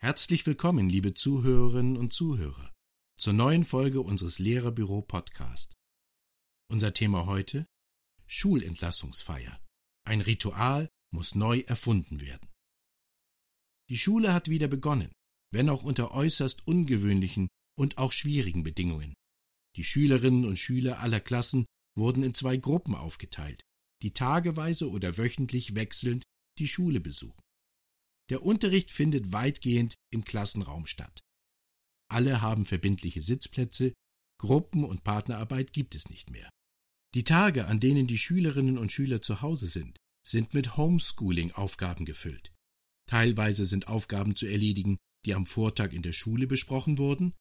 Herzlich willkommen, liebe Zuhörerinnen und Zuhörer, zur neuen Folge unseres Lehrerbüro Podcast. Unser Thema heute Schulentlassungsfeier. Ein Ritual muss neu erfunden werden. Die Schule hat wieder begonnen, wenn auch unter äußerst ungewöhnlichen und auch schwierigen Bedingungen. Die Schülerinnen und Schüler aller Klassen wurden in zwei Gruppen aufgeteilt, die tageweise oder wöchentlich wechselnd die Schule besuchen. Der Unterricht findet weitgehend im Klassenraum statt. Alle haben verbindliche Sitzplätze, Gruppen- und Partnerarbeit gibt es nicht mehr. Die Tage, an denen die Schülerinnen und Schüler zu Hause sind, sind mit Homeschooling-Aufgaben gefüllt. Teilweise sind Aufgaben zu erledigen, die am Vortag in der Schule besprochen wurden,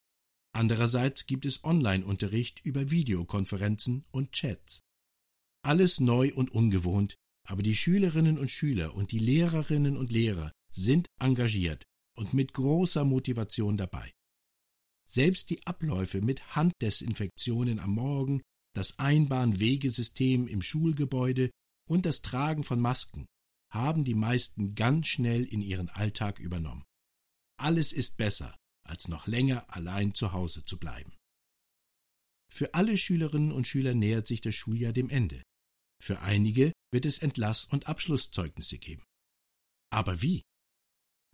andererseits gibt es Online-Unterricht über Videokonferenzen und Chats. Alles neu und ungewohnt, aber die Schülerinnen und Schüler und die Lehrerinnen und Lehrer sind engagiert und mit großer Motivation dabei. Selbst die Abläufe mit Handdesinfektionen am Morgen, das Einbahnwegesystem im Schulgebäude und das Tragen von Masken haben die meisten ganz schnell in ihren Alltag übernommen. Alles ist besser, als noch länger allein zu Hause zu bleiben. Für alle Schülerinnen und Schüler nähert sich das Schuljahr dem Ende. Für einige wird es Entlass- und Abschlusszeugnisse geben. Aber wie?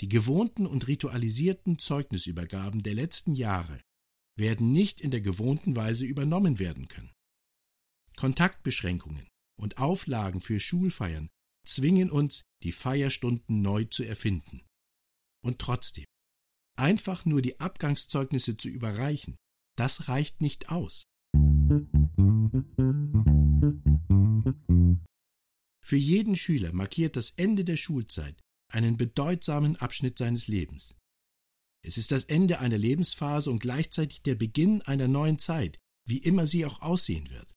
Die gewohnten und ritualisierten Zeugnisübergaben der letzten Jahre werden nicht in der gewohnten Weise übernommen werden können. Kontaktbeschränkungen und Auflagen für Schulfeiern zwingen uns, die Feierstunden neu zu erfinden. Und trotzdem, einfach nur die Abgangszeugnisse zu überreichen, das reicht nicht aus. Für jeden Schüler markiert das Ende der Schulzeit einen bedeutsamen Abschnitt seines Lebens. Es ist das Ende einer Lebensphase und gleichzeitig der Beginn einer neuen Zeit, wie immer sie auch aussehen wird.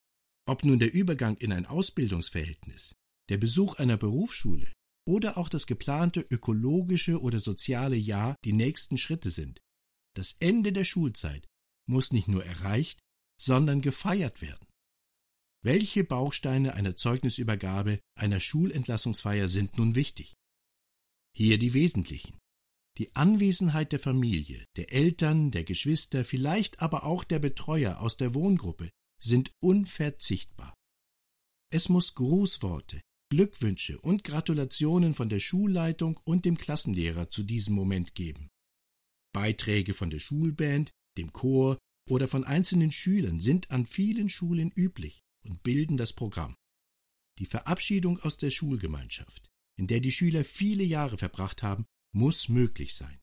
Ob nun der Übergang in ein Ausbildungsverhältnis, der Besuch einer Berufsschule oder auch das geplante ökologische oder soziale Jahr die nächsten Schritte sind. Das Ende der Schulzeit muss nicht nur erreicht, sondern gefeiert werden. Welche Bausteine einer Zeugnisübergabe, einer Schulentlassungsfeier sind nun wichtig? Hier die wesentlichen. Die Anwesenheit der Familie, der Eltern, der Geschwister, vielleicht aber auch der Betreuer aus der Wohngruppe sind unverzichtbar. Es muss Grußworte, Glückwünsche und Gratulationen von der Schulleitung und dem Klassenlehrer zu diesem Moment geben. Beiträge von der Schulband, dem Chor oder von einzelnen Schülern sind an vielen Schulen üblich und bilden das Programm. Die Verabschiedung aus der Schulgemeinschaft, in der die Schüler viele Jahre verbracht haben, muss möglich sein.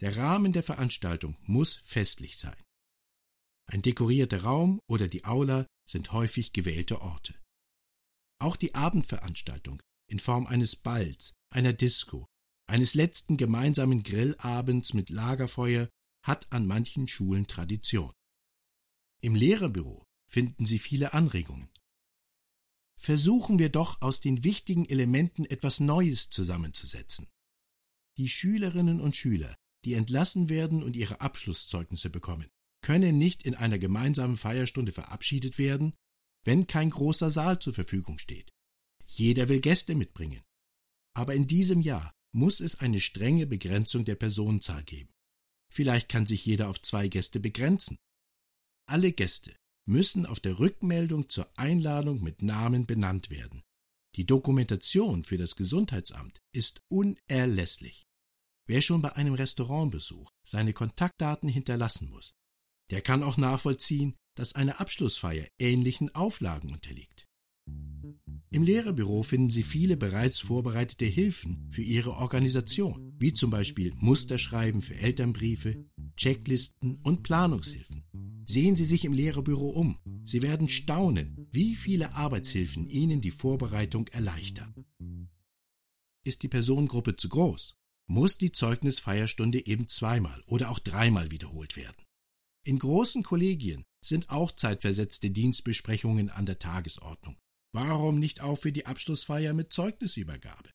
Der Rahmen der Veranstaltung muss festlich sein. Ein dekorierter Raum oder die Aula sind häufig gewählte Orte. Auch die Abendveranstaltung in Form eines Balls, einer Disco, eines letzten gemeinsamen Grillabends mit Lagerfeuer hat an manchen Schulen Tradition. Im Lehrerbüro finden Sie viele Anregungen versuchen wir doch aus den wichtigen Elementen etwas Neues zusammenzusetzen. Die Schülerinnen und Schüler, die entlassen werden und ihre Abschlusszeugnisse bekommen, können nicht in einer gemeinsamen Feierstunde verabschiedet werden, wenn kein großer Saal zur Verfügung steht. Jeder will Gäste mitbringen. Aber in diesem Jahr muss es eine strenge Begrenzung der Personenzahl geben. Vielleicht kann sich jeder auf zwei Gäste begrenzen. Alle Gäste müssen auf der Rückmeldung zur Einladung mit Namen benannt werden. Die Dokumentation für das Gesundheitsamt ist unerlässlich. Wer schon bei einem Restaurantbesuch seine Kontaktdaten hinterlassen muss, der kann auch nachvollziehen, dass eine Abschlussfeier ähnlichen Auflagen unterliegt. Im Lehrerbüro finden Sie viele bereits vorbereitete Hilfen für Ihre Organisation, wie zum Beispiel Musterschreiben für Elternbriefe, Checklisten und Planungshilfen. Sehen Sie sich im Lehrerbüro um. Sie werden staunen, wie viele Arbeitshilfen Ihnen die Vorbereitung erleichtern. Ist die Personengruppe zu groß, muss die Zeugnisfeierstunde eben zweimal oder auch dreimal wiederholt werden. In großen Kollegien sind auch zeitversetzte Dienstbesprechungen an der Tagesordnung. Warum nicht auch für die Abschlussfeier mit Zeugnisübergabe?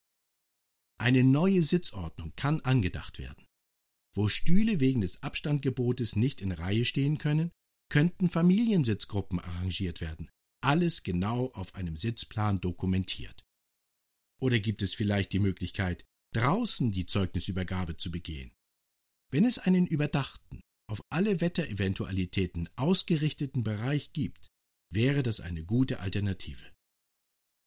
Eine neue Sitzordnung kann angedacht werden. Wo Stühle wegen des Abstandgebotes nicht in Reihe stehen können, könnten Familiensitzgruppen arrangiert werden, alles genau auf einem Sitzplan dokumentiert. Oder gibt es vielleicht die Möglichkeit, draußen die Zeugnisübergabe zu begehen? Wenn es einen überdachten, auf alle Wettereventualitäten ausgerichteten Bereich gibt, wäre das eine gute Alternative.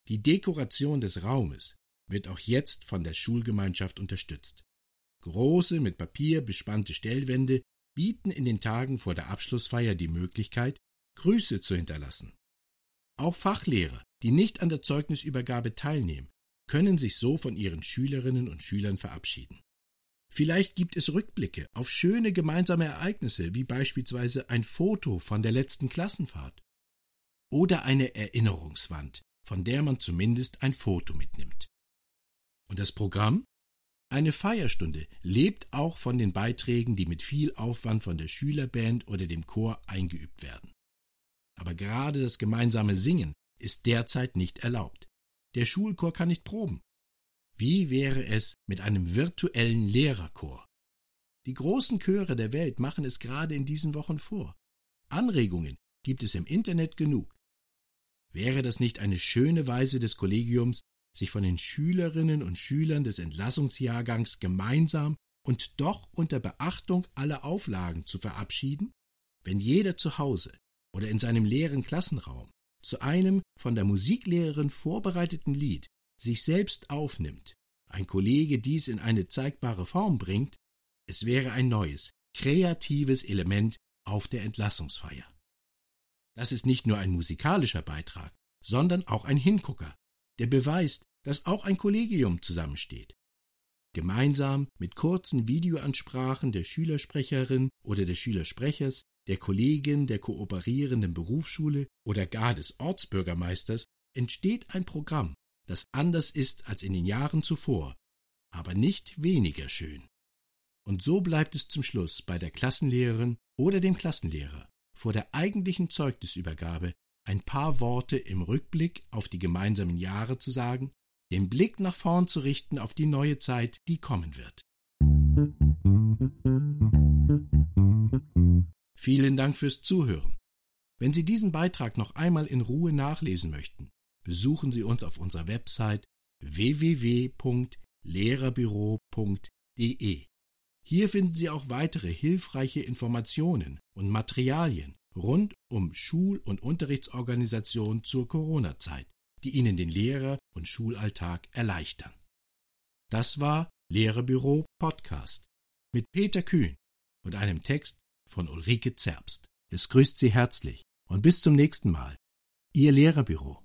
Die Dekoration des Raumes wird auch jetzt von der Schulgemeinschaft unterstützt. Große mit Papier bespannte Stellwände bieten in den Tagen vor der Abschlussfeier die Möglichkeit, Grüße zu hinterlassen. Auch Fachlehrer, die nicht an der Zeugnisübergabe teilnehmen, können sich so von ihren Schülerinnen und Schülern verabschieden. Vielleicht gibt es Rückblicke auf schöne gemeinsame Ereignisse, wie beispielsweise ein Foto von der letzten Klassenfahrt. Oder eine Erinnerungswand, von der man zumindest ein Foto mitnimmt. Und das Programm? Eine Feierstunde lebt auch von den Beiträgen, die mit viel Aufwand von der Schülerband oder dem Chor eingeübt werden. Aber gerade das gemeinsame Singen ist derzeit nicht erlaubt. Der Schulchor kann nicht proben. Wie wäre es mit einem virtuellen Lehrerchor? Die großen Chöre der Welt machen es gerade in diesen Wochen vor. Anregungen gibt es im Internet genug. Wäre das nicht eine schöne Weise des Kollegiums, sich von den Schülerinnen und Schülern des Entlassungsjahrgangs gemeinsam und doch unter Beachtung aller Auflagen zu verabschieden? Wenn jeder zu Hause oder in seinem leeren Klassenraum zu einem von der Musiklehrerin vorbereiteten Lied sich selbst aufnimmt, ein Kollege dies in eine zeigbare Form bringt, es wäre ein neues, kreatives Element auf der Entlassungsfeier. Das ist nicht nur ein musikalischer Beitrag, sondern auch ein Hingucker, der beweist, dass auch ein Kollegium zusammensteht. Gemeinsam mit kurzen Videoansprachen der Schülersprecherin oder des Schülersprechers, der Kollegin der kooperierenden Berufsschule oder gar des Ortsbürgermeisters entsteht ein Programm, das anders ist als in den Jahren zuvor, aber nicht weniger schön. Und so bleibt es zum Schluss bei der Klassenlehrerin oder dem Klassenlehrer vor der eigentlichen Zeugnisübergabe ein paar Worte im Rückblick auf die gemeinsamen Jahre zu sagen, den Blick nach vorn zu richten auf die neue Zeit, die kommen wird. Vielen Dank fürs Zuhören. Wenn Sie diesen Beitrag noch einmal in Ruhe nachlesen möchten, besuchen Sie uns auf unserer Website www.lehrerbüro.de. Hier finden Sie auch weitere hilfreiche Informationen und Materialien rund um Schul- und Unterrichtsorganisation zur Corona-Zeit, die Ihnen den Lehrer- und Schulalltag erleichtern. Das war Lehrerbüro Podcast mit Peter Kühn und einem Text von Ulrike Zerbst. Es grüßt Sie herzlich und bis zum nächsten Mal. Ihr Lehrerbüro.